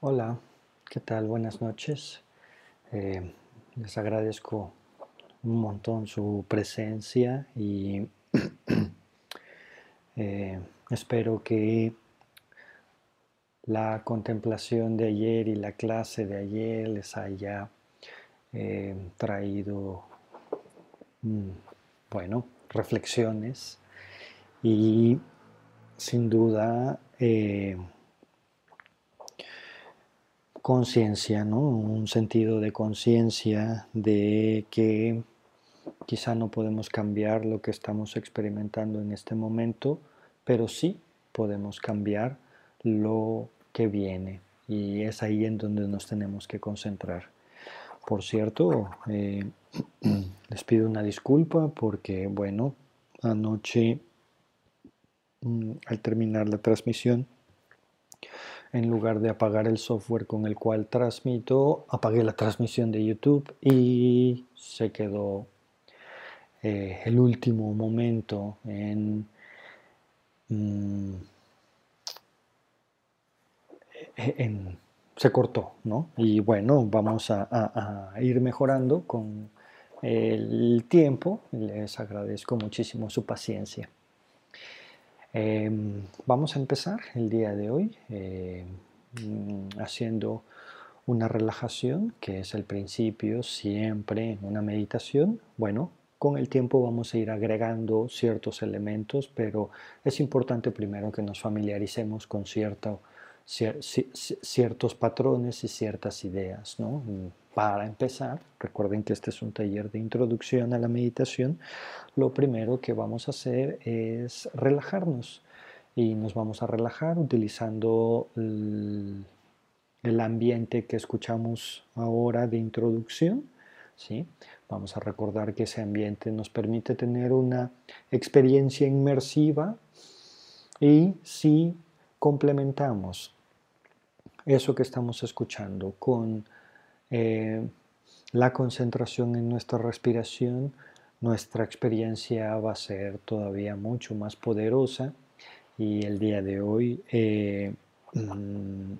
Hola, ¿qué tal? Buenas noches. Eh, les agradezco un montón su presencia y eh, espero que la contemplación de ayer y la clase de ayer les haya eh, traído, mm, bueno, reflexiones y sin duda conciencia, ¿no? Un sentido de conciencia de que quizá no podemos cambiar lo que estamos experimentando en este momento, pero sí podemos cambiar lo que viene y es ahí en donde nos tenemos que concentrar. Por cierto, eh, les pido una disculpa porque, bueno, anoche mm, al terminar la transmisión en lugar de apagar el software con el cual transmito, apagué la transmisión de YouTube y se quedó eh, el último momento en, mm, se cortó, ¿no? Y bueno, vamos a ir mejorando con el tiempo. Les agradezco muchísimo su paciencia. Em, vamos a empezar el día de hoy em, haciendo una relajación, que es el principio siempre en una meditación. Bueno, con el tiempo vamos a ir agregando ciertos elementos, pero es importante primero que nos familiaricemos con cierto, ciertos patrones y ciertas ideas. ¿no? Para empezar, recuerden que este es un taller de introducción a la meditación, lo primero que vamos a hacer es relajarnos y nos vamos a relajar utilizando el, ambiente que escuchamos ahora de introducción. ¿sí? Vamos a recordar que ese ambiente nos permite tener una experiencia inmersiva y si complementamos eso que estamos escuchando con eh, la concentración en nuestra respiración, nuestra experiencia va a ser todavía mucho más poderosa y el día de hoy eh, mm,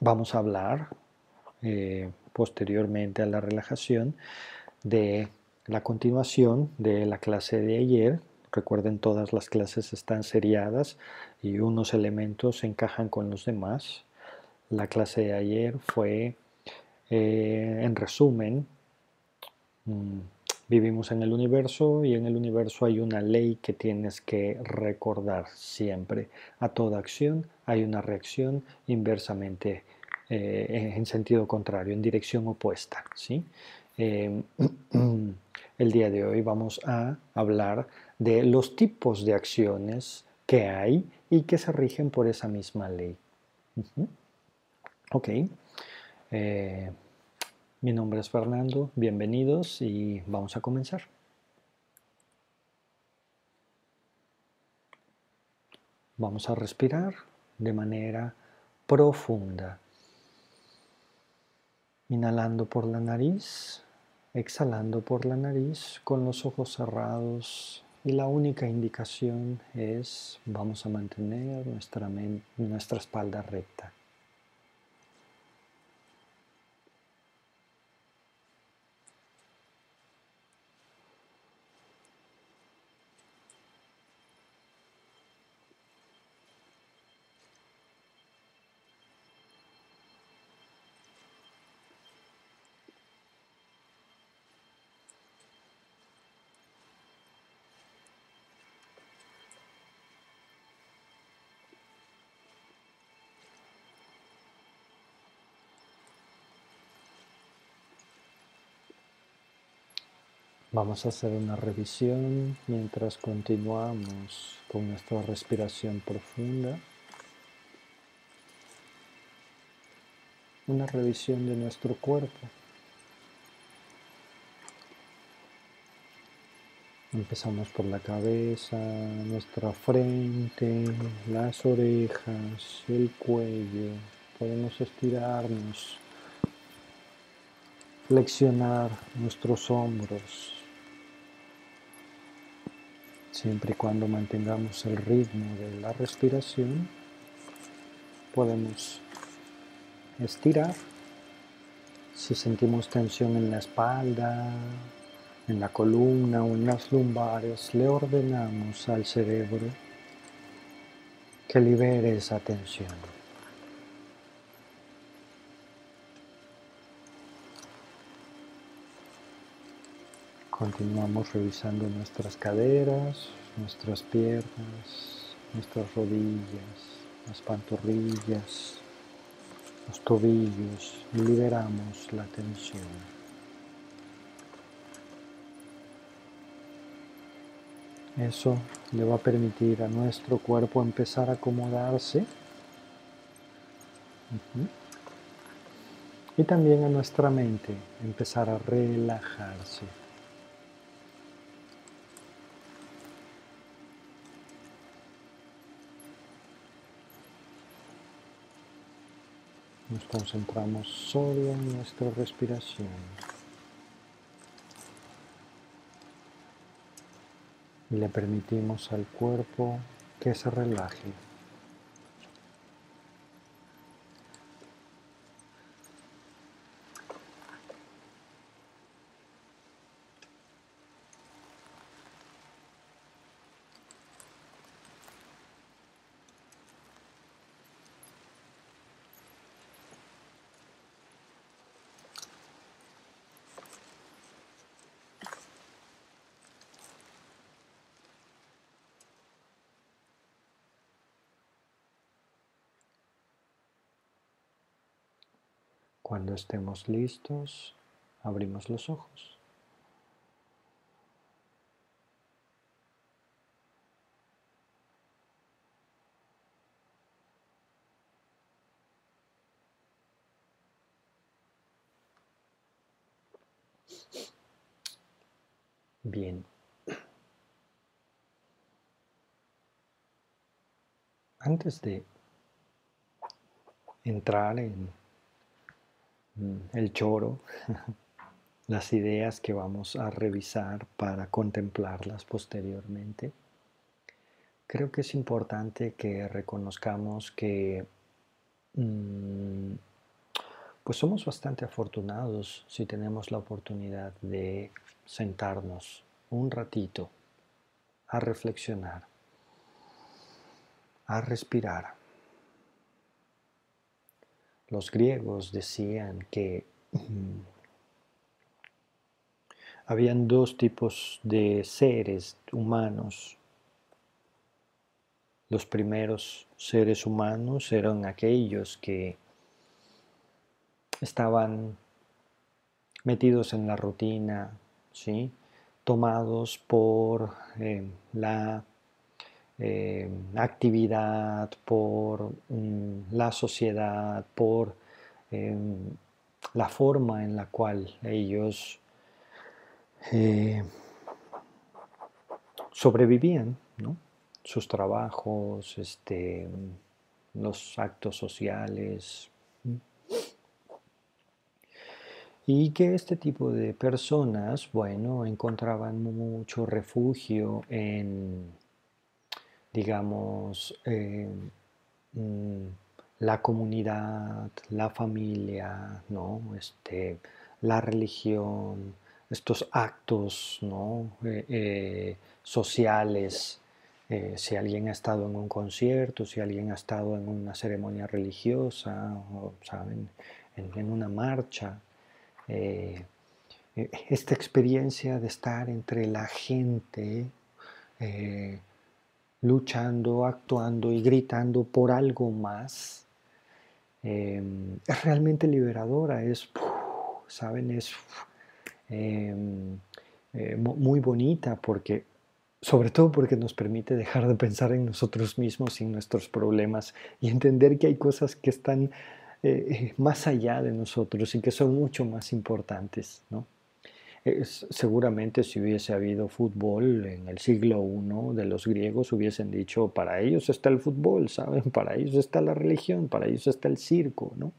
vamos a hablar eh, posteriormente a la relajación de la continuación de la clase de ayer. Recuerden, todas las clases están seriadas y unos elementos encajan con los demás. La clase de ayer fue eh, en resumen, mm, vivimos en el universo y en el universo hay una ley que tienes que recordar siempre. A toda acción hay una reacción inversamente eh, en sentido contrario, en dirección opuesta. ¿sí? Em, el día de hoy vamos a hablar de los tipos de acciones que hay y que se rigen por esa misma ley. Ok. Eh, mi nombre es Fernando, bienvenidos y vamos a comenzar. Vamos a respirar de manera profunda. Inhalando por la nariz, exhalando por la nariz con los ojos cerrados y la única indicación es vamos a mantener nuestra, nuestra espalda recta. Vamos a hacer una revisión mientras continuamos con nuestra respiración profunda. Una revisión de nuestro cuerpo. Empezamos por la cabeza, nuestra frente, las orejas, el cuello. Podemos estirarnos, flexionar nuestros hombros, Siempre y cuando mantengamos el ritmo de la respiración, podemos estirar. Si sentimos tensión en la espalda, en la columna o en las lumbares, le ordenamos al cerebro que libere esa tensión. Continuamos revisando nuestras caderas, nuestras piernas, nuestras rodillas, las pantorrillas, los tobillos y liberamos la tensión. Eso le va a permitir a nuestro cuerpo empezar a acomodarse y también a nuestra mente empezar a relajarse. Nos concentramos solo en nuestra respiración. Y le permitimos al cuerpo que se relaje. Cuando estemos listos, abrimos los ojos. Bien. Antes de entrar en el choro, las ideas que vamos a revisar para contemplarlas posteriormente. Creo que es importante que reconozcamos que mm, pues somos bastante afortunados si tenemos la oportunidad de sentarnos un ratito a reflexionar, a respirar los griegos decían que mm, habían dos tipos de seres humanos. Los primeros seres humanos eran aquellos que estaban metidos en la rutina, ¿sí? tomados por eh, la eh, actividad, por mm, la sociedad, por em, la forma en la cual ellos eh, sobrevivían, sus trabajos, este, los actos sociales. Y que este tipo de personas, bueno, encontraban mucho refugio en digamos, eh, mm, la comunidad, la familia, ¿no? este, la religión, estos actos ¿no? Eh, eh, sociales, si alguien ha estado en un concierto, si alguien ha estado en una ceremonia religiosa, ¿saben? En, una marcha. esta experiencia de estar entre la gente, luchando, actuando y gritando por algo más, em, es realmente liberadora, es, ¿saben? Es em, eh, muy bonita porque, sobre todo porque nos permite dejar de pensar en nosotros mismos y en nuestros problemas y entender que hay cosas que están eh, eh, más allá de nosotros y que son mucho más importantes, ¿no? Seguramente si hubiese habido fútbol en el siglo I de los griegos hubiesen dicho, para ellos está el fútbol, ¿saben? Para ellos está la religión, para ellos está el circo, ¿no?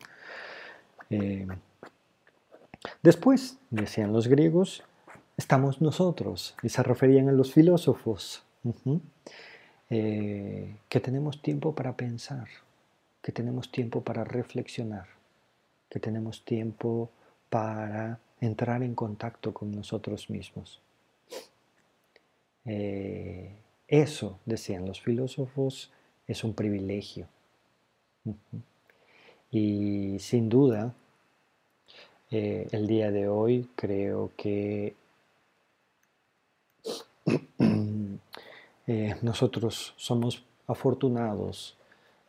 Eh, después, decían los griegos, estamos nosotros, y se referían a los filósofos, eh, que tenemos tiempo para pensar, que tenemos tiempo para reflexionar, que tenemos tiempo para entrar en contacto con nosotros mismos. Eh, eso, decían los filósofos, es un privilegio. Y sin duda, eh, el día de hoy creo que eh, nosotros somos afortunados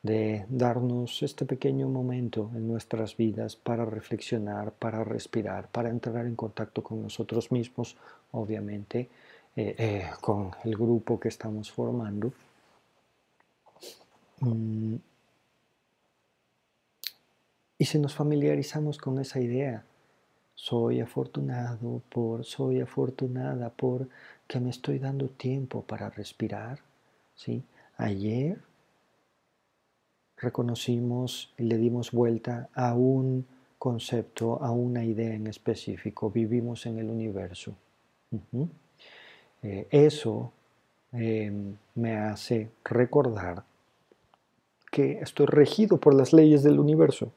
de darnos este pequeño momento en nuestras vidas para reflexionar, para respirar, para entrar en contacto con nosotros mismos, obviamente, eh, eh, con el grupo que estamos formando. Mm. Y si nos familiarizamos con esa idea, soy afortunado por, soy afortunada por que me estoy dando tiempo para respirar, ¿sí? Ayer reconocimos y le dimos vuelta a un concepto, a una idea en específico. Vivimos en el universo. Eh, eso em, me hace recordar que estoy regido por las leyes del universo.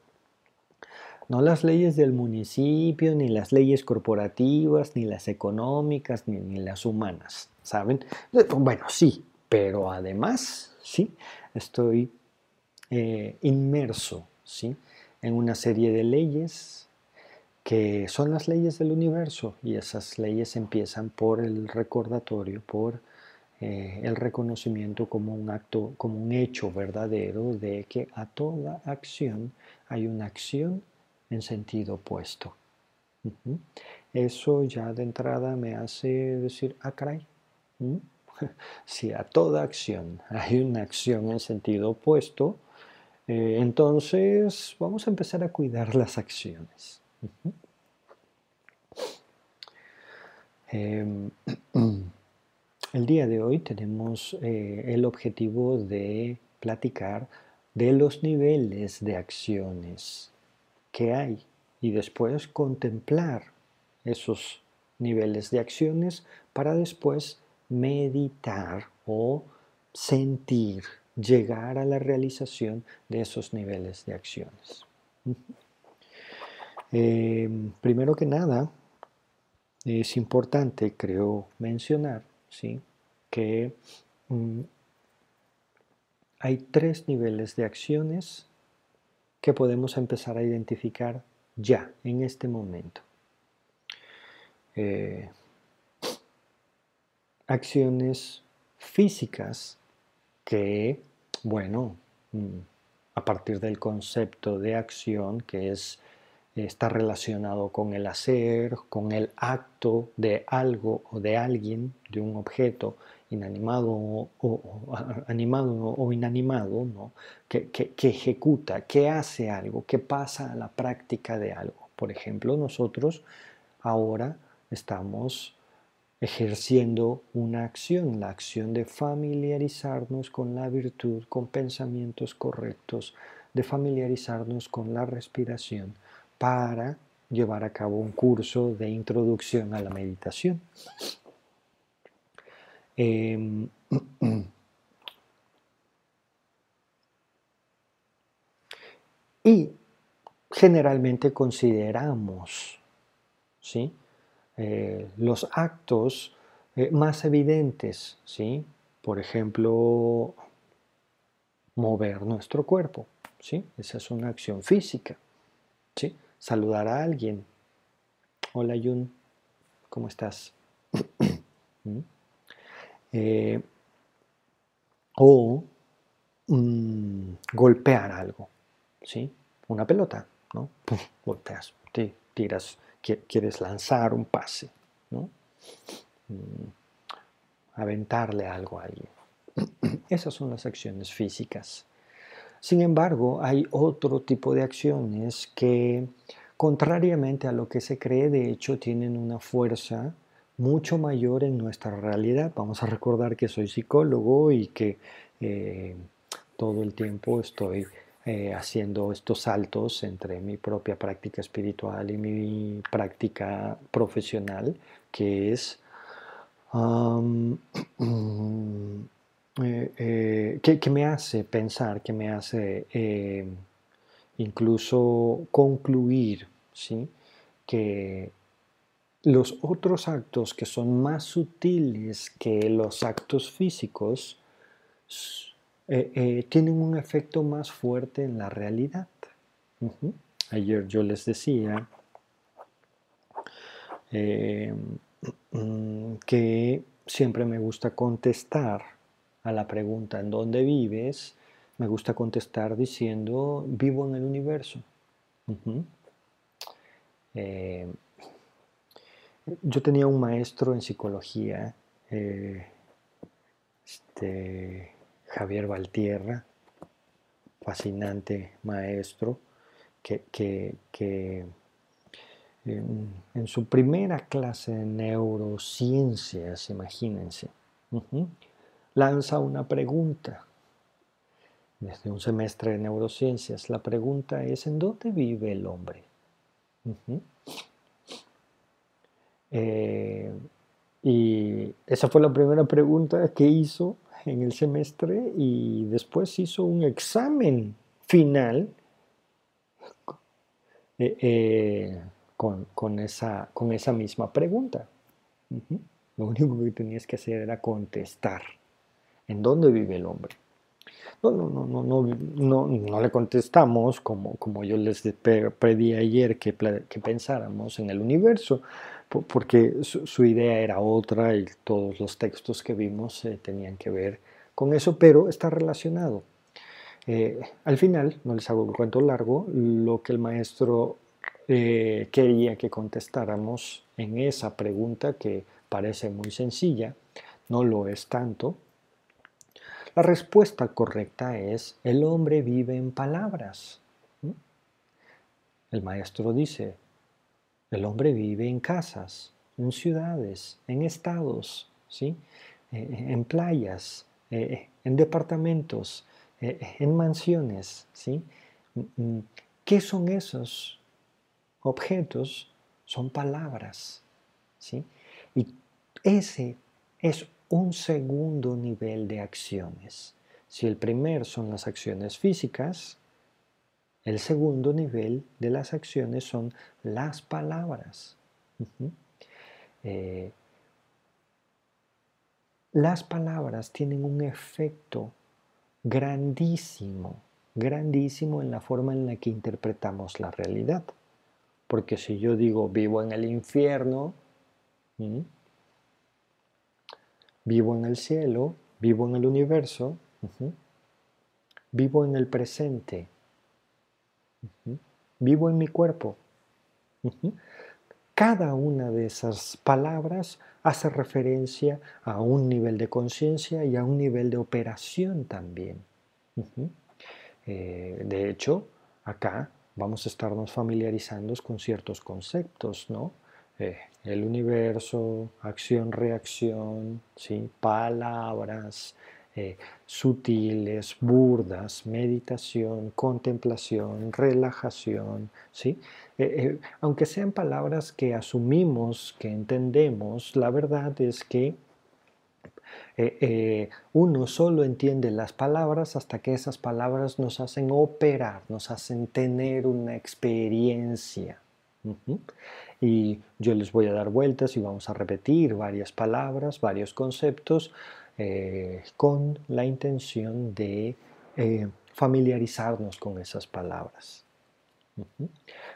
No las leyes del municipio, ni las leyes corporativas, ni las económicas, ni, ni las humanas, ¿saben? Bueno, sí, pero además, sí, estoy eh, inmerso ¿sí? en una serie de leyes que son las leyes del universo y esas leyes empiezan por el recordatorio, por eh, el reconocimiento como un acto, como un hecho verdadero de que a toda acción hay una acción en sentido opuesto. Eso ya de entrada me hace decir, ah. Si a toda acción hay una acción en sentido opuesto, eh, entonces, vamos a empezar a cuidar las acciones. Em, el día de hoy tenemos eh, el objetivo de platicar de los niveles de acciones que hay y después contemplar esos niveles de acciones para después meditar o sentir llegar a la realización de esos niveles de acciones. Em, primero que nada, es importante, creo, mencionar ¿sí? que mm, hay tres niveles de acciones que podemos empezar a identificar ya, en este momento. Eh, acciones físicas que bueno, mm, a partir del concepto de acción que es está relacionado con el hacer, con el acto de algo o de alguien, de un objeto inanimado o, animado o inanimado, ¿no? que, que, ejecuta, que hace algo, que pasa a la práctica de algo. Por ejemplo, nosotros ahora estamos ejerciendo una acción, la acción de familiarizarnos con la virtud, con pensamientos correctos, de familiarizarnos con la respiración para llevar a cabo un curso de introducción a la meditación. Em, y generalmente consideramos, ¿sí? Eh, los actos eh, más evidentes, ¿sí? Por ejemplo, mover nuestro cuerpo, ¿sí? Esa es una acción física, ¿sí? Saludar a alguien. Hola Yun, ¿cómo estás? ¿Mm? Eh, o mm, golpear algo, ¿sí? Una pelota, ¿no? golpeas, tiras quieres lanzar un pase, ¿no? Mm, aventarle algo a alguien. Esas son las acciones físicas. Sin embargo, hay otro tipo de acciones que, contrariamente a lo que se cree, de hecho tienen una fuerza mucho mayor en nuestra realidad. Vamos a recordar que soy psicólogo y que eh, todo el tiempo estoy eh, haciendo estos saltos entre mi propia práctica espiritual y mi práctica profesional, que es eh, eh, que, me hace pensar, que me hace incluso concluir ¿sí? que los otros actos que son más sutiles que los actos físicos eh, eh, tienen un efecto más fuerte en la realidad. Ayer yo les decía eh, que siempre me gusta contestar a la pregunta ¿en dónde vives? Me gusta contestar diciendo vivo en el universo. yo tenía un maestro en psicología, este, Javier Valtierra, fascinante maestro, que, en, su primera clase de neurociencias, imagínense, lanza una pregunta. Desde un semestre de neurociencias, la pregunta es, ¿en dónde vive el hombre? Eh, y esa fue la primera pregunta que hizo en el semestre y después hizo un examen final eh, eh, con, esa, con esa misma pregunta. Lo único que tenías que hacer era contestar. ¿En dónde vive el hombre? No, no, no, no, no, no, le contestamos como, como yo les pedí ayer que, que pensáramos en el universo, porque su, idea era otra y todos los textos que vimos eh, tenían que ver con eso, pero está relacionado. Eh, al final, no les hago un cuento largo, lo que el maestro eh, quería que contestáramos en esa pregunta que parece muy sencilla, no lo es tanto, la respuesta correcta es, el hombre vive en palabras. El maestro dice, el hombre vive en casas, en ciudades, en estados, ¿sí? Eh, en playas, eh, en departamentos, eh, en mansiones. ¿sí? Mm, mm, ¿Qué son esos objetos? Son palabras. ¿sí? Y ese es un segundo nivel de acciones. Si el primer son las acciones físicas, el segundo nivel de las acciones son las palabras. Eh, las palabras tienen un efecto grandísimo, grandísimo en la forma en la que interpretamos la realidad. Porque si yo digo vivo en el infierno, vivo en el cielo, vivo en el universo, vivo en el presente, Vivo en mi cuerpo. Cada una de esas palabras hace referencia a un nivel de conciencia y a un nivel de operación también. Eh, de hecho, acá vamos a estarnos familiarizando con ciertos conceptos, ¿no? Eh, el universo, acción-reacción, ¿sí? palabras, eh, sutiles, burdas, meditación, contemplación, relajación, ¿sí? Eh, eh, aunque sean palabras que asumimos, que entendemos, la verdad es que uno solo entiende las palabras hasta que esas palabras nos hacen operar, nos hacen tener una experiencia. Y yo les voy a dar vueltas y vamos a repetir varias palabras, varios conceptos eh, con la intención de eh, familiarizarnos con esas palabras.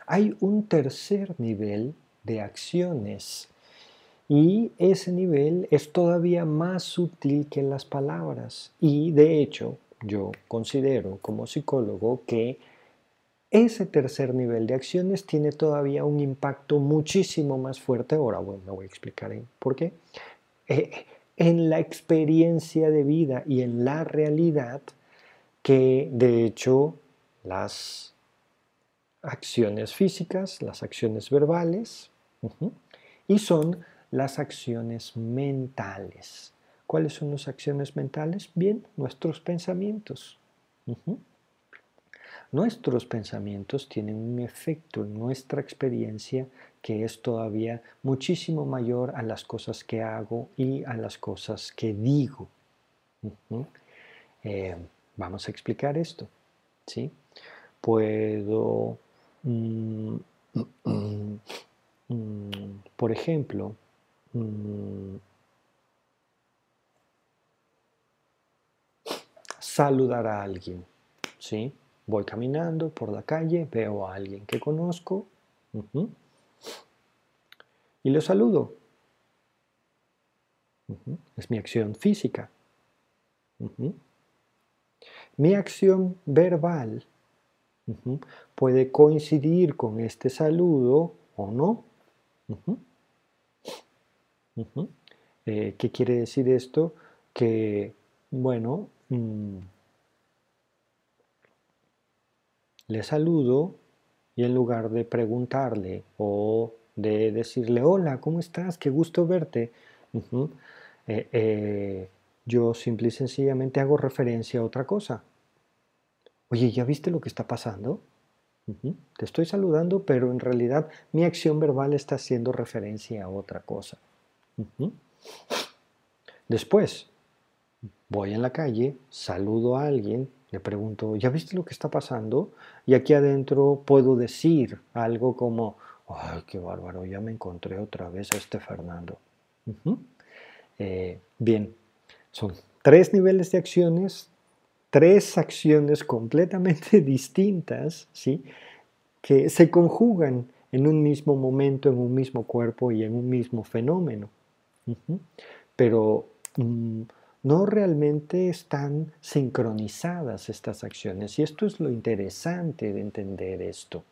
Hay un tercer nivel de acciones y ese nivel es todavía más sutil que las palabras y de hecho yo considero como psicólogo que ese tercer nivel de acciones tiene todavía un impacto muchísimo más fuerte. Ahora bueno, voy a explicar por qué. Eh, en la experiencia de vida y en la realidad que de hecho las acciones físicas, las acciones verbales y son las acciones mentales. ¿Cuáles son las acciones mentales? Bien, nuestros pensamientos. Nuestros pensamientos tienen un efecto en nuestra experiencia que es todavía muchísimo mayor a las cosas que hago y a las cosas que digo. Eh, vamos a explicar esto. ¿sí? puedo, mm, mm, por ejemplo, mm, saludar a alguien, ¿sí? Voy caminando por la calle, veo a alguien que conozco y lo saludo. Es mi acción física. Mi acción verbal puede coincidir con este saludo o no. Eh, ¿Qué quiere decir esto? Que, bueno, mm, le saludo y en lugar de preguntarle o de decirle, hola, ¿cómo estás? Qué gusto verte. Eh, eh, yo simple y sencillamente hago referencia a otra cosa. Oye, ¿ya viste lo que está pasando? Te estoy saludando, pero en realidad mi acción verbal está haciendo referencia a otra cosa. Después, voy en la calle, saludo a alguien, le pregunto, ¿ya viste lo que está pasando? Y aquí adentro puedo decir algo como, ay, qué bárbaro, ya me encontré otra vez a este Fernando. Eh, bien, son tres niveles de acciones, tres acciones completamente distintas, ¿sí? que se conjugan en un mismo momento, en un mismo cuerpo y en un mismo fenómeno. Pero mm, no realmente están sincronizadas estas acciones. Y esto es lo interesante de entender esto.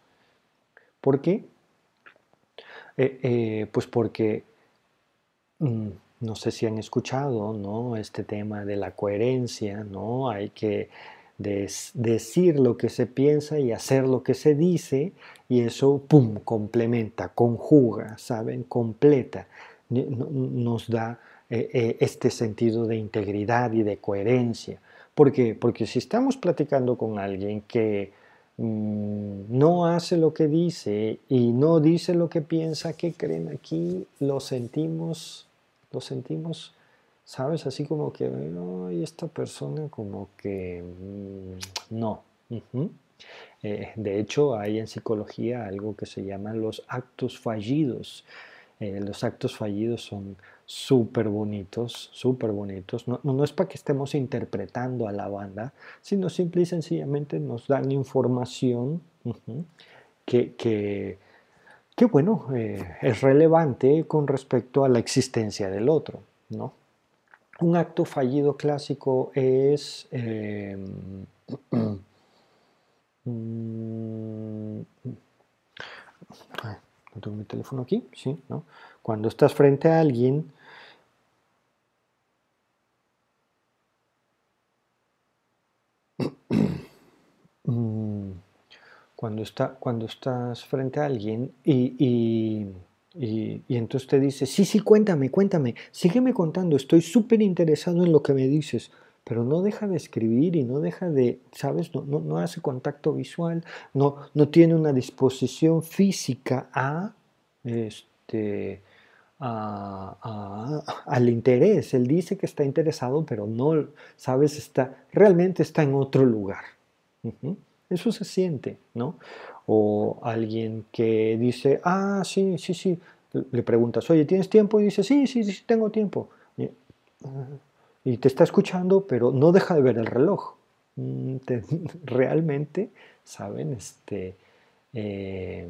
¿Por qué? Eh, eh, pues porque mm, no sé si han escuchado, ¿no? Este tema de la coherencia, ¿no? Hay que decir lo que se piensa y hacer lo que se dice y eso, ¡pum!, complementa, conjuga, ¿saben? Completa, nos da eh, este sentido de integridad y de coherencia. ¿Por qué? Porque si estamos platicando con alguien que no hace lo que dice y no dice lo que piensa, ¿qué creen aquí? Lo sentimos lo sentimos, ¿sabes? Así como que, ay, esta persona como que mm, no. Eh, de hecho, hay en psicología algo que se llama los actos fallidos. Eh, los actos fallidos son súper bonitos, súper bonitos. No, no, es para que estemos interpretando a la banda, sino simple y sencillamente nos dan información que, que que bueno, eh, es relevante con respecto a la existencia del otro. ¿no? Un acto fallido clásico es... Em, mm, no tengo mi teléfono aquí, sí, ¿no? Cuando estás frente a alguien cuando, está, cuando estás frente a alguien y, y, y, entonces te dice, sí, sí, cuéntame, cuéntame, sígueme contando, estoy súper interesado en lo que me dices, pero no deja de escribir y no deja de, ¿sabes? No, no, hace contacto visual, no, no tiene una disposición física a, este, al interés. Él dice que está interesado, pero no, ¿sabes? Está, realmente está en otro lugar. Eso se siente, ¿no? O alguien que dice, ah, sí, sí, sí, le preguntas, oye, ¿tienes tiempo? Y dice, sí, sí, sí, tengo tiempo. Y, te está escuchando, pero no deja de ver el reloj. Mm, realmente, ¿saben? Este, eh,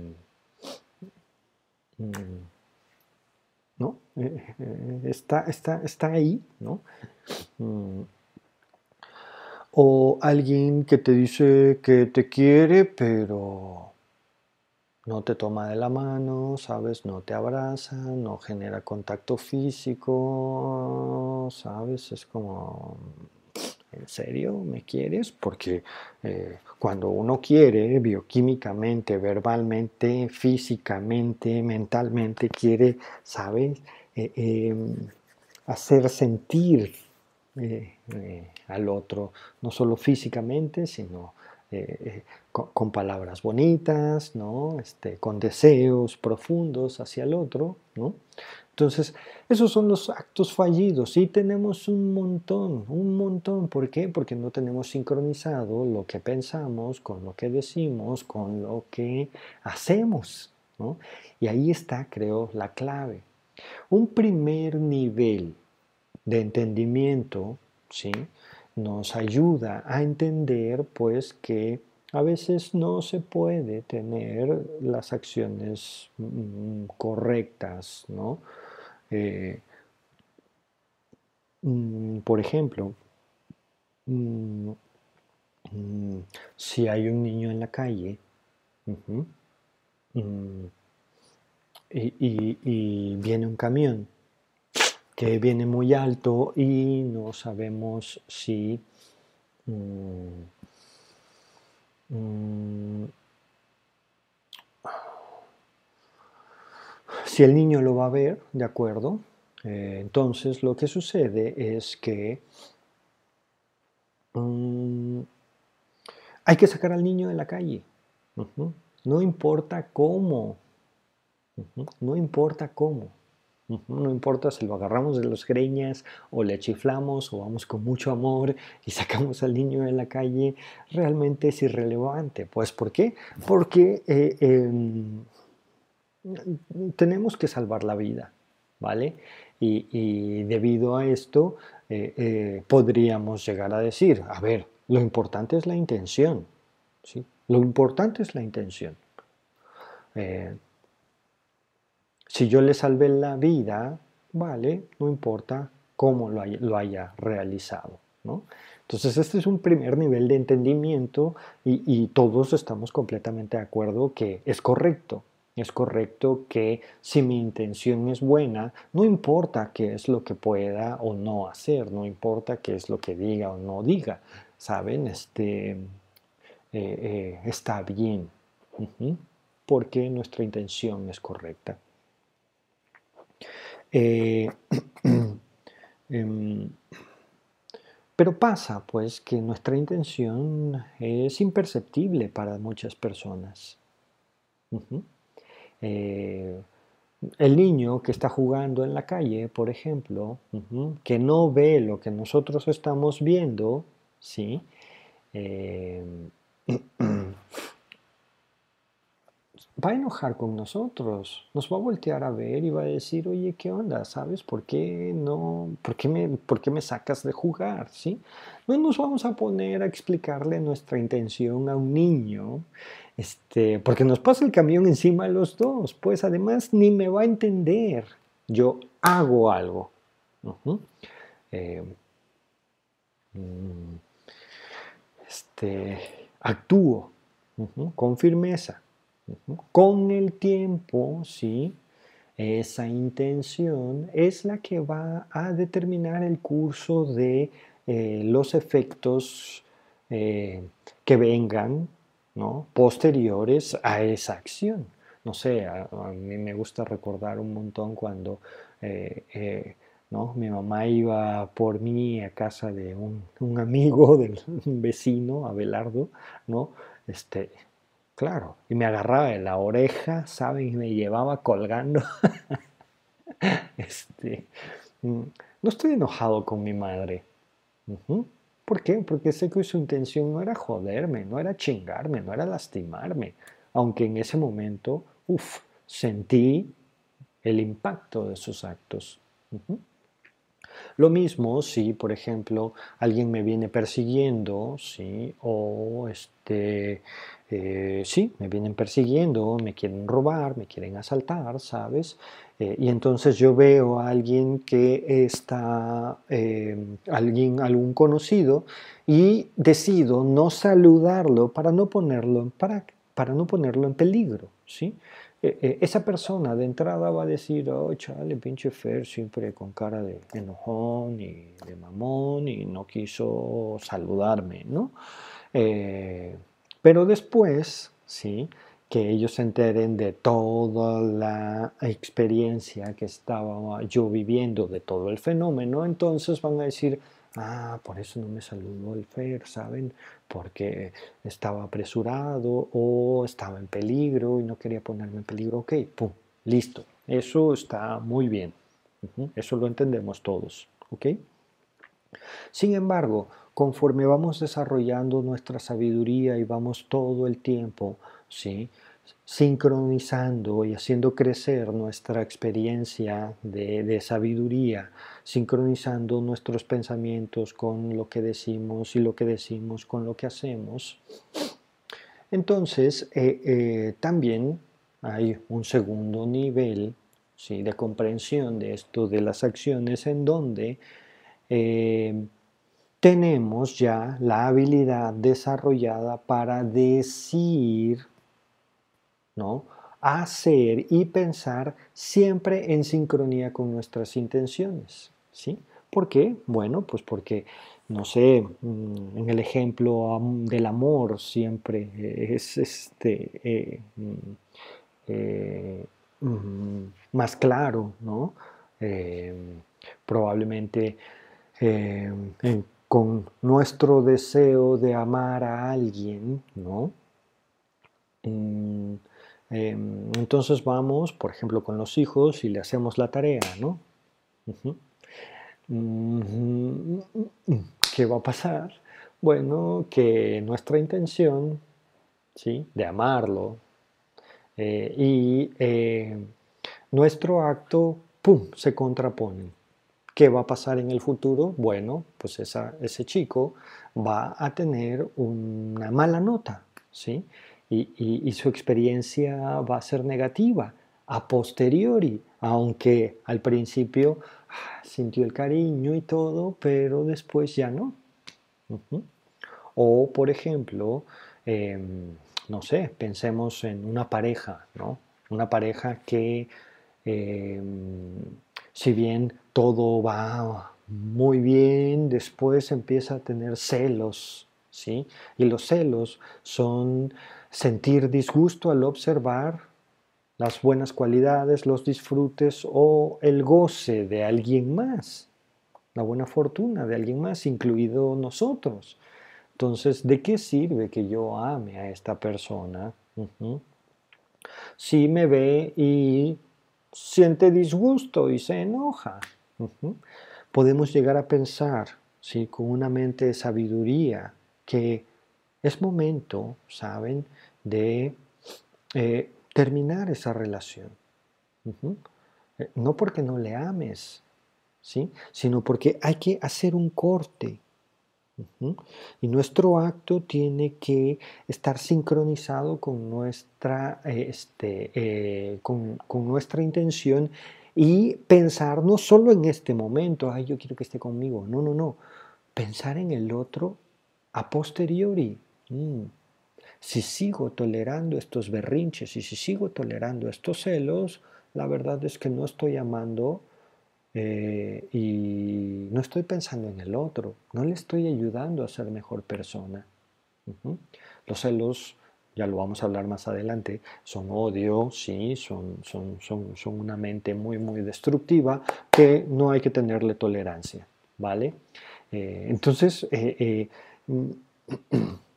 mm, ¿no? Eh, eh, está, está, está ahí, ¿no? O alguien que te dice que te quiere, pero no te toma de la mano, ¿sabes? No te abraza, no genera contacto físico, ¿sabes? Es como, ¿en serio me quieres? Porque eh, cuando uno quiere, bioquímicamente, verbalmente, físicamente, mentalmente, quiere, ¿sabes? Eh, em, hacer sentir eh, eh, al otro, no solo físicamente, sino eh, con, palabras bonitas, ¿no? este, con deseos profundos hacia el otro. ¿no? Entonces, esos son los actos fallidos y tenemos un montón, un montón. ¿Por qué? Porque no tenemos sincronizado lo que pensamos con lo que decimos, con lo que hacemos. Y ahí está, creo, la clave. Un primer nivel de entendimiento ¿sí? nos ayuda a entender pues que a veces no se puede tener las acciones mm, correctas, ¿no? Eh, mm, por ejemplo, mm, si hay un niño en la calle y, viene un camión que viene muy alto y no sabemos si Mm, si el niño lo va a ver, ¿de acuerdo? Eh, entonces lo que sucede es que mm, hay que sacar al niño de la calle. No importa cómo. No importa cómo. No importa si lo agarramos de los greñas o le chiflamos o vamos con mucho amor y sacamos al niño de la calle, realmente es irrelevante. Pues ¿por qué? Porque eh, em, tenemos que salvar la vida, ¿vale? Y, debido a esto eh, eh, podríamos llegar a decir, a ver, lo importante es la intención, ¿sí? Lo importante es la intención. Si yo le salvé la vida, vale, no importa cómo lo haya, realizado. ¿no? Entonces este es un primer nivel de entendimiento y, todos estamos completamente de acuerdo que es correcto. Es correcto que si mi intención es buena, no importa qué es lo que pueda o no hacer, no importa qué es lo que diga o no diga, ¿saben? Este, eh, eh, está bien, porque nuestra intención es correcta. Eh, em, pero pasa pues que nuestra intención es imperceptible para muchas personas. Eh, el niño que está jugando en la calle, por ejemplo, que no ve lo que nosotros estamos viendo, ¿sí? Eh, va a enojar con nosotros, nos va a voltear a ver y va a decir, oye, ¿qué onda? ¿Sabes por qué no? ¿Por qué me, por qué me sacas de jugar? ¿Sí? No nos vamos a poner a explicarle nuestra intención a un niño, este, porque nos pasa el camión encima a los dos, pues además ni me va a entender. Yo hago algo. Eh, mm, este, actúo con firmeza con el tiempo, ¿sí? Esa intención es la que va a determinar el curso de eh, los efectos eh, que vengan ¿no? posteriores a esa acción. No sé, a, mí me gusta recordar un montón cuando eh, ¿no? mi mamá iba por mí a casa de un, un amigo, del un vecino, Abelardo, ¿no? Este, Claro, y me agarraba de la oreja, ¿saben? Y me llevaba colgando. este, mm, no estoy enojado con mi madre. ¿Por qué? Porque sé que su intención no era joderme, no era chingarme, no era lastimarme. Aunque en ese momento, uff, sentí el impacto de sus actos. Lo mismo si, por ejemplo, alguien me viene persiguiendo, ¿sí? o este, eh, sí, me vienen persiguiendo, me quieren robar, me quieren asaltar, ¿sabes? Eh, y entonces yo veo a alguien que está, eh, alguien, algún conocido, y decido no saludarlo para no ponerlo, para, para no ponerlo en peligro, ¿sí? Esa persona de entrada va a decir, oh, chale, pinche Fer, siempre con cara de enojón y de mamón y no quiso saludarme, ¿no? Pero después, ¿sí? que ellos se enteren de toda la experiencia que estaba yo viviendo, de todo el fenómeno, entonces van a decir, ah, por eso no me saludó el FER, ¿saben? Porque estaba apresurado o estaba en peligro y no quería ponerme en peligro. Ok, pum, listo. Eso está muy bien. Eso lo entendemos todos. ¿ok? Sin embargo, conforme vamos desarrollando nuestra sabiduría y vamos todo el tiempo ¿sí? Sincronizando y haciendo crecer nuestra experiencia de, sabiduría, sincronizando nuestros pensamientos con lo que decimos y lo que decimos con lo que hacemos, entonces eh, eh, también hay un segundo nivel ¿sí? de comprensión de esto de las acciones en donde eh, tenemos ya la habilidad desarrollada para decir, ¿no? hacer y pensar siempre en sincronía con nuestras intenciones. ¿sí? ¿Por qué? Bueno, pues porque, no sé, mm, en el ejemplo del amor siempre es este, eh, mm, eh, mm, más claro, ¿no? probablemente con nuestro deseo de amar a alguien, ¿no? Em, entonces vamos, por ejemplo, con los hijos y le hacemos la tarea, ¿no? ¿Qué va a pasar? Bueno, que nuestra intención, ¿sí? De amarlo eh, y eh, nuestro acto, ¡pum!, se contraponen. ¿Qué va a pasar en el futuro? Bueno, pues ese chico va a tener una mala nota, ¿sí? Y, su experiencia va a ser negativa a posteriori, aunque al principio ah, sintió el cariño y todo, pero después ya no. O, por ejemplo, em, no sé, pensemos en una pareja, ¿no? Una pareja que em, si bien todo va muy bien, después empieza a tener celos, ¿sí? Y los celos son sentir disgusto al observar las buenas cualidades, los disfrutes o el goce de alguien más, la buena fortuna de alguien más, incluido nosotros. Entonces, ¿de qué sirve que yo ame a esta persona? Si me ve y siente disgusto y se enoja. Podemos llegar a pensar, ¿sí? con una mente de sabiduría, que es momento, ¿saben?, de eh, terminar esa relación. Eh, no porque no le ames, ¿sí? sino porque hay que hacer un corte. Y nuestro acto tiene que estar sincronizado con nuestra, este, eh, con, con nuestra intención y pensar no solo en este momento, ay, yo quiero que esté conmigo, no, no, no, pensar en el otro a posteriori. Mm. Si sigo tolerando estos berrinches y si sigo tolerando estos celos, la verdad es que no estoy amando eh, y no estoy pensando en el otro, no le estoy ayudando a ser mejor persona. Los celos ya lo vamos a hablar más adelante, son odio, sí, son, son, son, son una mente muy, muy destructiva que no hay que tenerle tolerancia, ¿vale? Eh, entonces, eh, eh,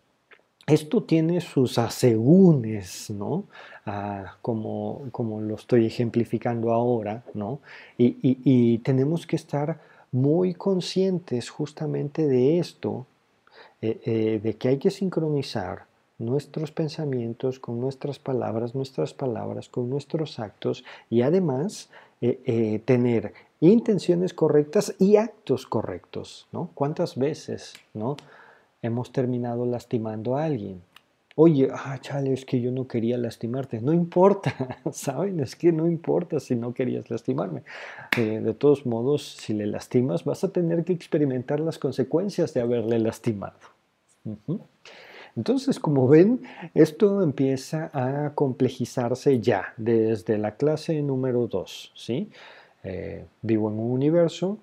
esto tiene sus asegúnes, ¿no? Ah, como, como, lo estoy ejemplificando ahora, ¿no? Y, tenemos que estar muy conscientes justamente de esto, de que hay que sincronizar nuestros pensamientos, con nuestras palabras, nuestras palabras, con nuestros actos y además eh, eh, tener intenciones correctas y actos correctos. ¿no? ¿Cuántas veces ¿no? Hemos terminado lastimando a alguien? Oye, ah, chale, es que yo no quería lastimarte. No importa, ¿saben? Es que no importa si no querías lastimarme. Eh, de todos modos, si le lastimas, vas a tener que experimentar las consecuencias de haberle lastimado. Entonces, como ven, esto empieza a complejizarse ya desde la clase número 2. ¿sí? Eh, vivo en un universo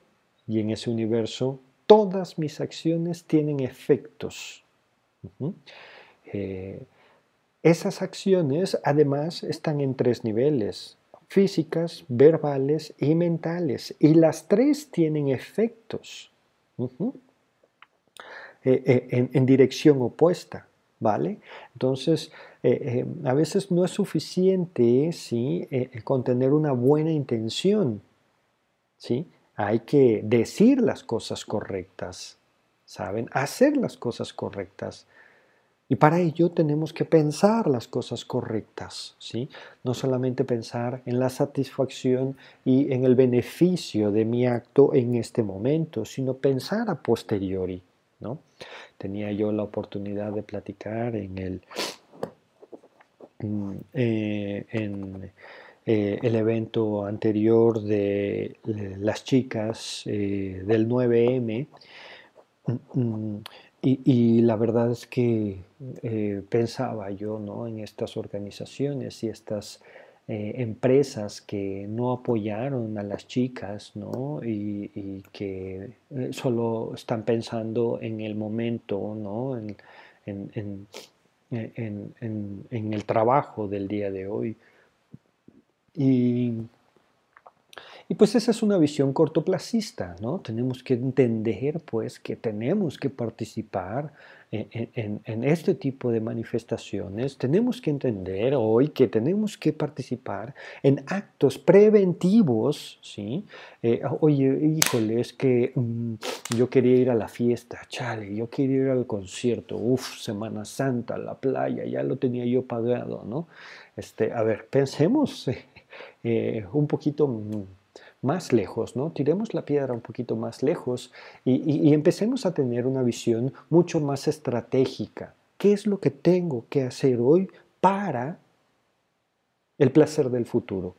y en ese universo todas mis acciones tienen efectos. Eh, esas acciones además están en tres niveles, físicas, verbales y mentales, y las tres tienen efectos. Eh, eh, en, dirección opuesta, ¿vale? Entonces, a veces no es suficiente ¿sí? con tener una buena intención, ¿sí? Hay que decir las cosas correctas, ¿saben? Hacer las cosas correctas. Y para ello tenemos que pensar las cosas correctas, ¿sí? No solamente pensar en la satisfacción y en el beneficio de mi acto en este momento, sino pensar a posteriori, ¿no? Tenía yo la oportunidad de platicar en el, mm, eh, en, eh, el evento anterior de las chicas eh, del 9M mm, mm, y, la verdad es que eh, pensaba yo ¿no? en estas organizaciones y estas empresas que no apoyaron a las chicas ¿no? y, que solo están pensando en el momento, ¿no? en, en el trabajo del día de hoy. Y, y pues esa es una visión cortoplacista, ¿no? Tenemos que entender pues que tenemos que participar en, en, este tipo de manifestaciones, tenemos que entender hoy que tenemos que participar en actos preventivos, ¿sí? Eh, oye, híjole, es que mm, yo quería ir a la fiesta, chale, yo quería ir al concierto, uff, Semana Santa, la playa, ya lo tenía yo pagado, ¿no? Este, a ver, pensemos eh, un poquito más lejos, ¿no? Tiremos la piedra un poquito más lejos y, empecemos a tener una visión mucho más estratégica. ¿Qué es lo que tengo que hacer hoy para el placer del futuro?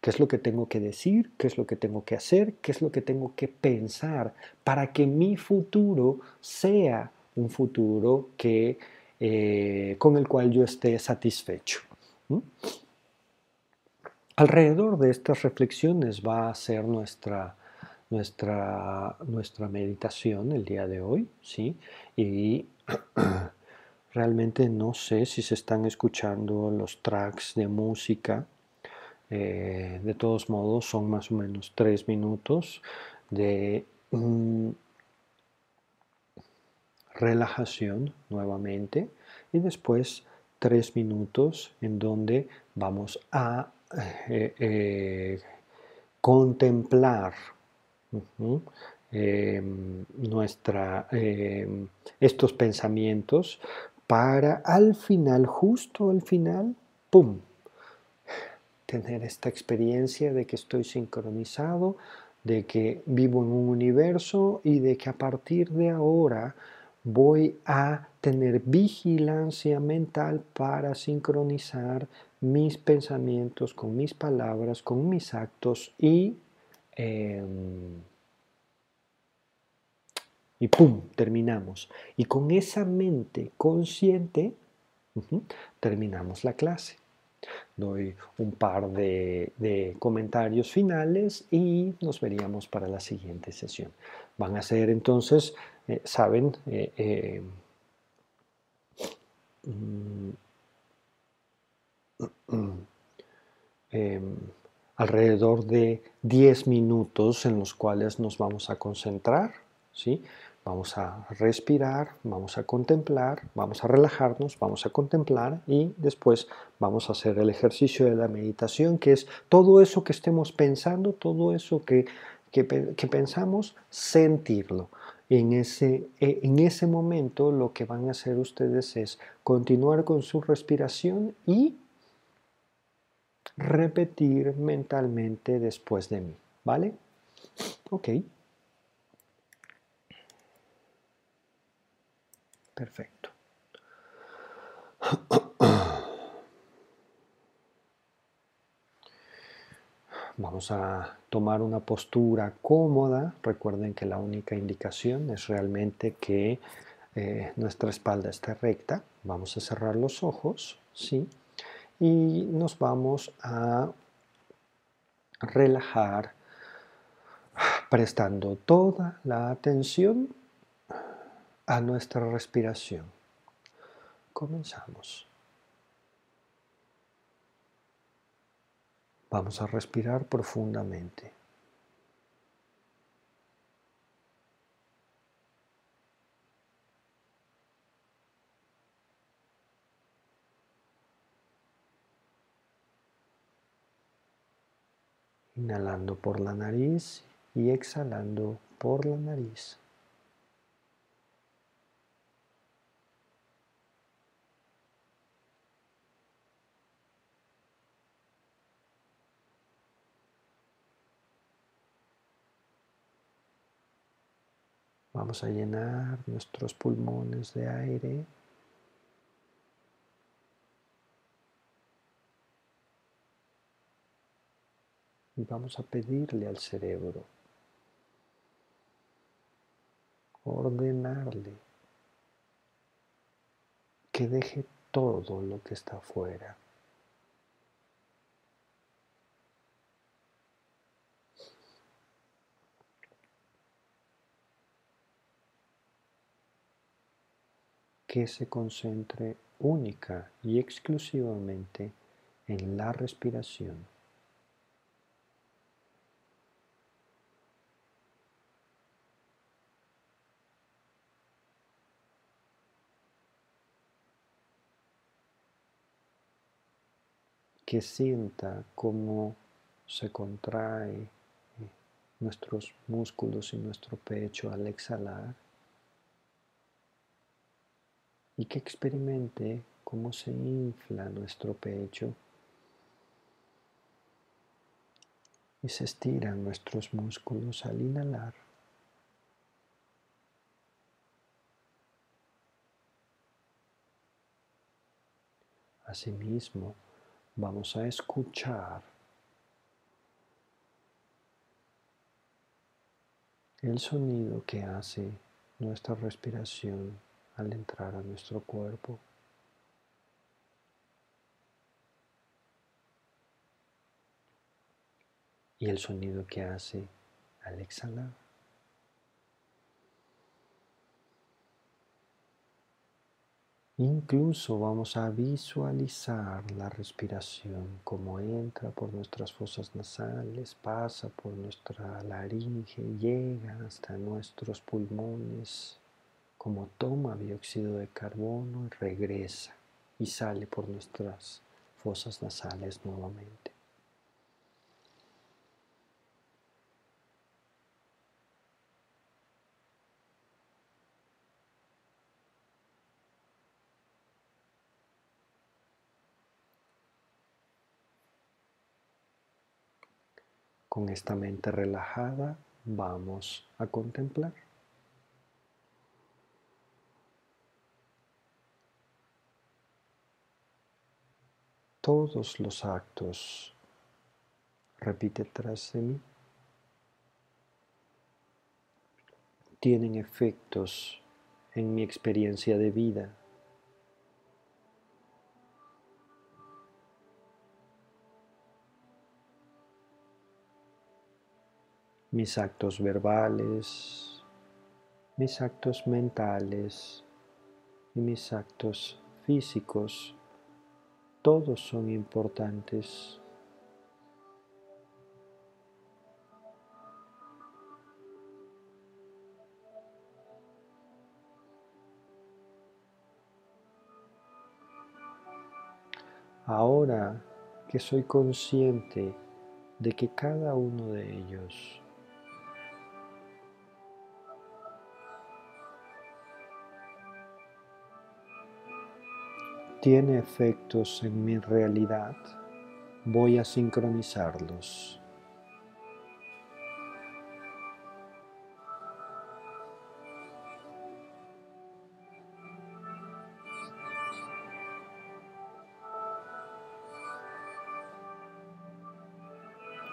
¿Qué es lo que tengo que decir? ¿Qué es lo que tengo que hacer? ¿Qué es lo que tengo que pensar para que mi futuro sea un futuro que, eh, con el cual yo esté satisfecho? Alrededor de estas reflexiones va a ser nuestra, nuestra, nuestra meditación el día de hoy, ¿sí? Y realmente no sé si se están escuchando los tracks de música. Eh, de todos modos, son más o menos tres minutos de relajación nuevamente y después tres minutos en donde vamos a eh, eh, contemplar em, em, estos pensamientos para al final, justo al final, ¡pum! tener esta experiencia de que estoy sincronizado, de que vivo en un universo y de que a partir de ahora voy a tener vigilancia mental para sincronizar mis pensamientos, con mis palabras, con mis actos y, em, y ¡pum! terminamos. Y con esa mente consciente terminamos la clase. Doy un par de, comentarios finales y nos veríamos para la siguiente sesión. Van a ser entonces, eh, saben, eh, mm, Em, alrededor de 10 minutos en los cuales nos vamos a concentrar, ¿sí? Vamos a respirar, vamos a contemplar, vamos a relajarnos, vamos a contemplar y después vamos a hacer el ejercicio de la meditación, que es todo eso que estemos pensando, todo eso que, que, pensamos, sentirlo. En ese, e, en ese momento lo que van a hacer ustedes es continuar con su respiración y repetir mentalmente después de mí, ¿vale? Ok. Perfecto. Vamos a tomar una postura cómoda. Recuerden que la única indicación es realmente que eh, nuestra espalda esté recta. Vamos a cerrar los ojos, ¿sí? y nos vamos a relajar prestando toda la atención a nuestra respiración. Comenzamos. Vamos a respirar profundamente. Inhalando por la nariz y exhalando por la nariz. Vamos a llenar nuestros pulmones de aire. Y vamos a pedirle al cerebro, ordenarle que deje todo lo que está afuera. Que se concentre única y exclusivamente en la respiración. que sienta cómo se contrae nuestros músculos y nuestro pecho al exhalar y que experimente cómo se infla nuestro pecho y se estiran nuestros músculos al inhalar. Asimismo, vamos a escuchar el sonido que hace nuestra respiración al entrar a nuestro cuerpo. Y el sonido que hace al exhalar. Incluso vamos a visualizar la respiración como entra por nuestras fosas nasales, pasa por nuestra laringe, llega hasta nuestros pulmones como toma dióxido de carbono y regresa y sale por nuestras fosas nasales nuevamente. Con esta mente relajada vamos a contemplar. Todos los actos, repite tras de mí, tienen efectos en mi experiencia de vida. Mis actos verbales, mis actos mentales y mis actos físicos todos son importantes. Ahora que soy consciente de que cada uno de ellos tiene efectos en mi realidad, voy a sincronizarlos.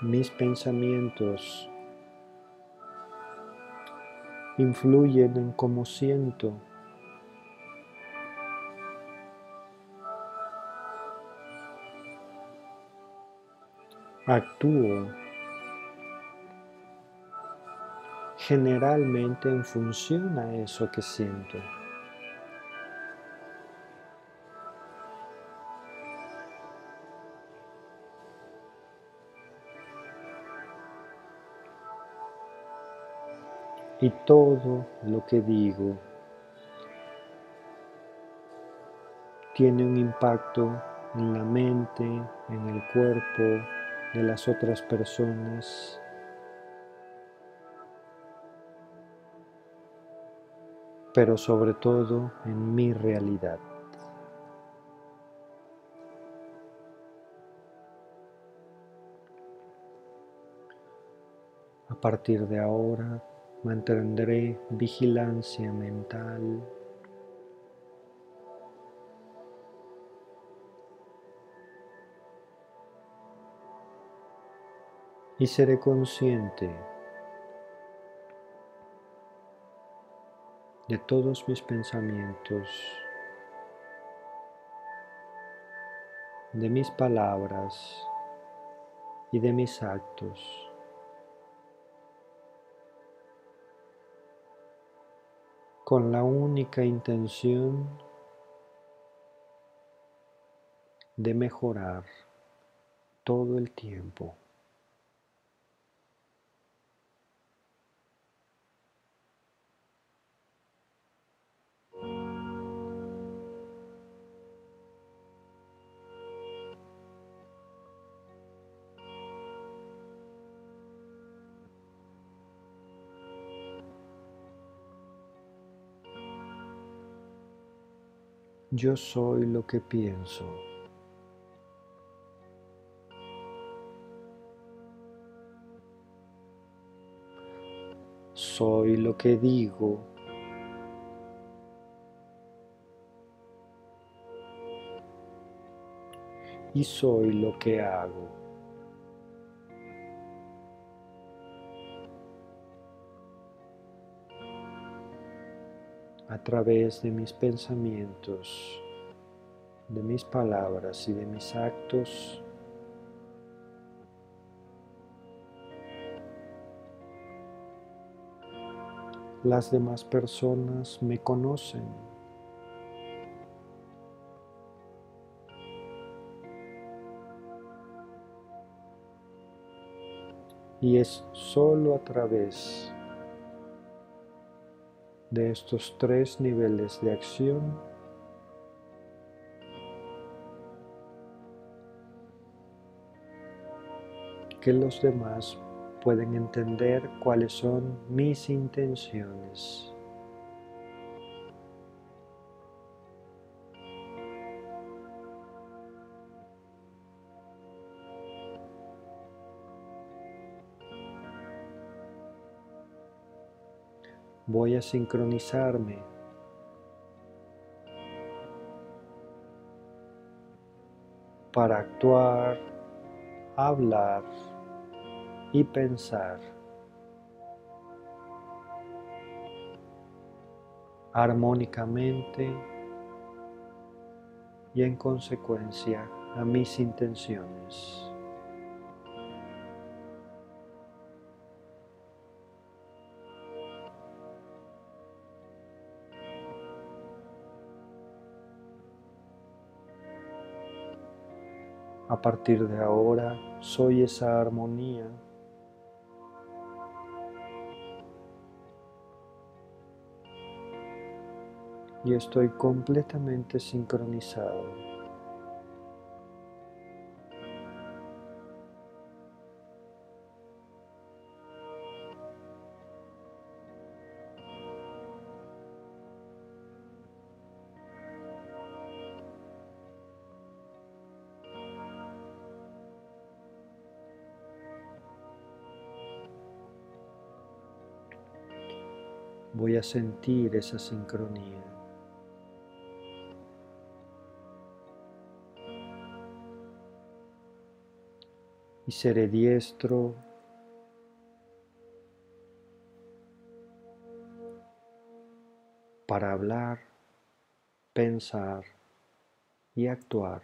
Mis pensamientos influyen en cómo siento actúo generalmente en función a eso que siento. Y todo lo que digo tiene un impacto en la mente, en el cuerpo, de las otras personas. pero sobre todo en mi realidad. A partir de ahora mantendré vigilancia mental y seré consciente de todos mis pensamientos, de mis palabras y de mis actos. con la única intención de mejorar todo el tiempo. Yo soy lo que pienso. Soy lo que digo. Y soy lo que hago. A través de mis pensamientos, de mis palabras y de mis actos, las demás personas me conocen. Y es solo a través de estos tres niveles de acción que los demás pueden entender cuáles son mis intenciones. Voy a sincronizarme para actuar, hablar y pensar armónicamente y en consecuencia a mis intenciones. A partir de ahora soy esa armonía y estoy completamente sincronizado. Sentir esa sincronía. Y seré diestro para hablar, pensar y actuar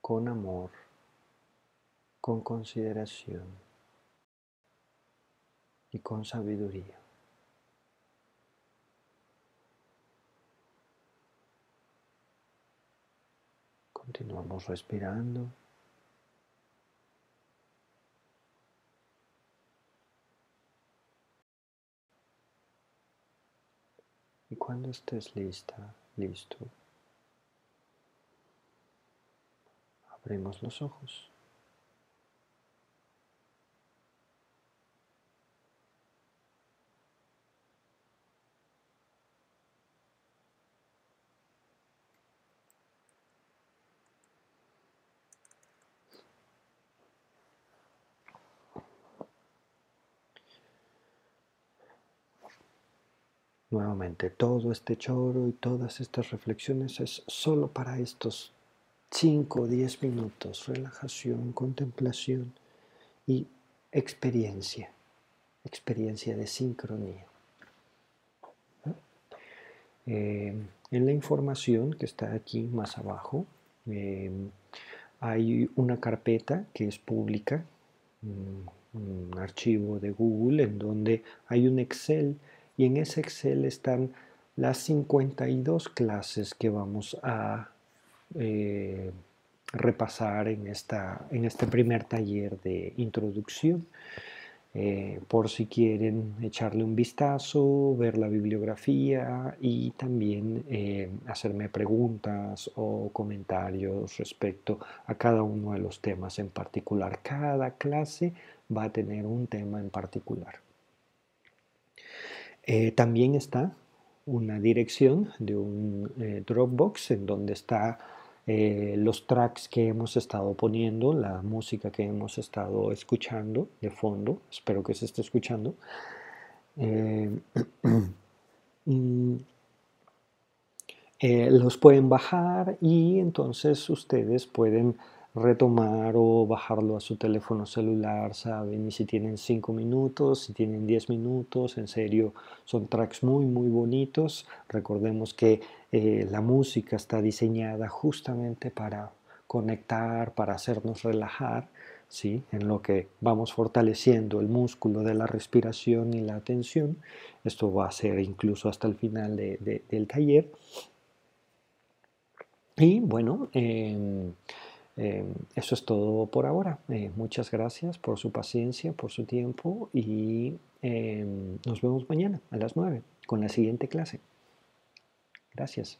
con amor, con consideración y con sabiduría. Continuamos respirando. Y cuando estés lista, listo, abrimos los ojos. Nuevamente, todo este choro y todas estas reflexiones es solo para estos 5 o 10 minutos, relajación, contemplación y experiencia, experiencia de sincronía. Eh, en la información que está aquí más abajo, eh, hay una carpeta que es pública, un archivo de Google en donde hay un Excel y en ese Excel están las 52 clases que vamos a eh, repasar en, esta, en este primer taller de introducción. Eh, por si quieren echarle un vistazo, ver la bibliografía y también eh, hacerme preguntas o comentarios respecto a cada uno de los temas en particular. Cada clase va a tener un tema en particular. También está una dirección de un Dropbox en donde está eh, los tracks que hemos estado poniendo, la música que hemos estado escuchando de fondo, espero que se esté escuchando. Eh, eh, los pueden bajar y entonces ustedes pueden retomar o bajarlo a su teléfono celular, ¿saben? Y si tienen 5 minutos, si tienen 10 minutos, en serio, son tracks muy, muy bonitos. Recordemos que eh, la música está diseñada justamente para conectar, para hacernos relajar, ¿sí? En lo que vamos fortaleciendo el músculo de la respiración y la atención. Esto va a ser incluso hasta el final del taller. Y bueno, em, Em, eso es todo por ahora. Eh, muchas gracias por su paciencia, por su tiempo y em, nos vemos mañana a las 9 con la siguiente clase. Gracias.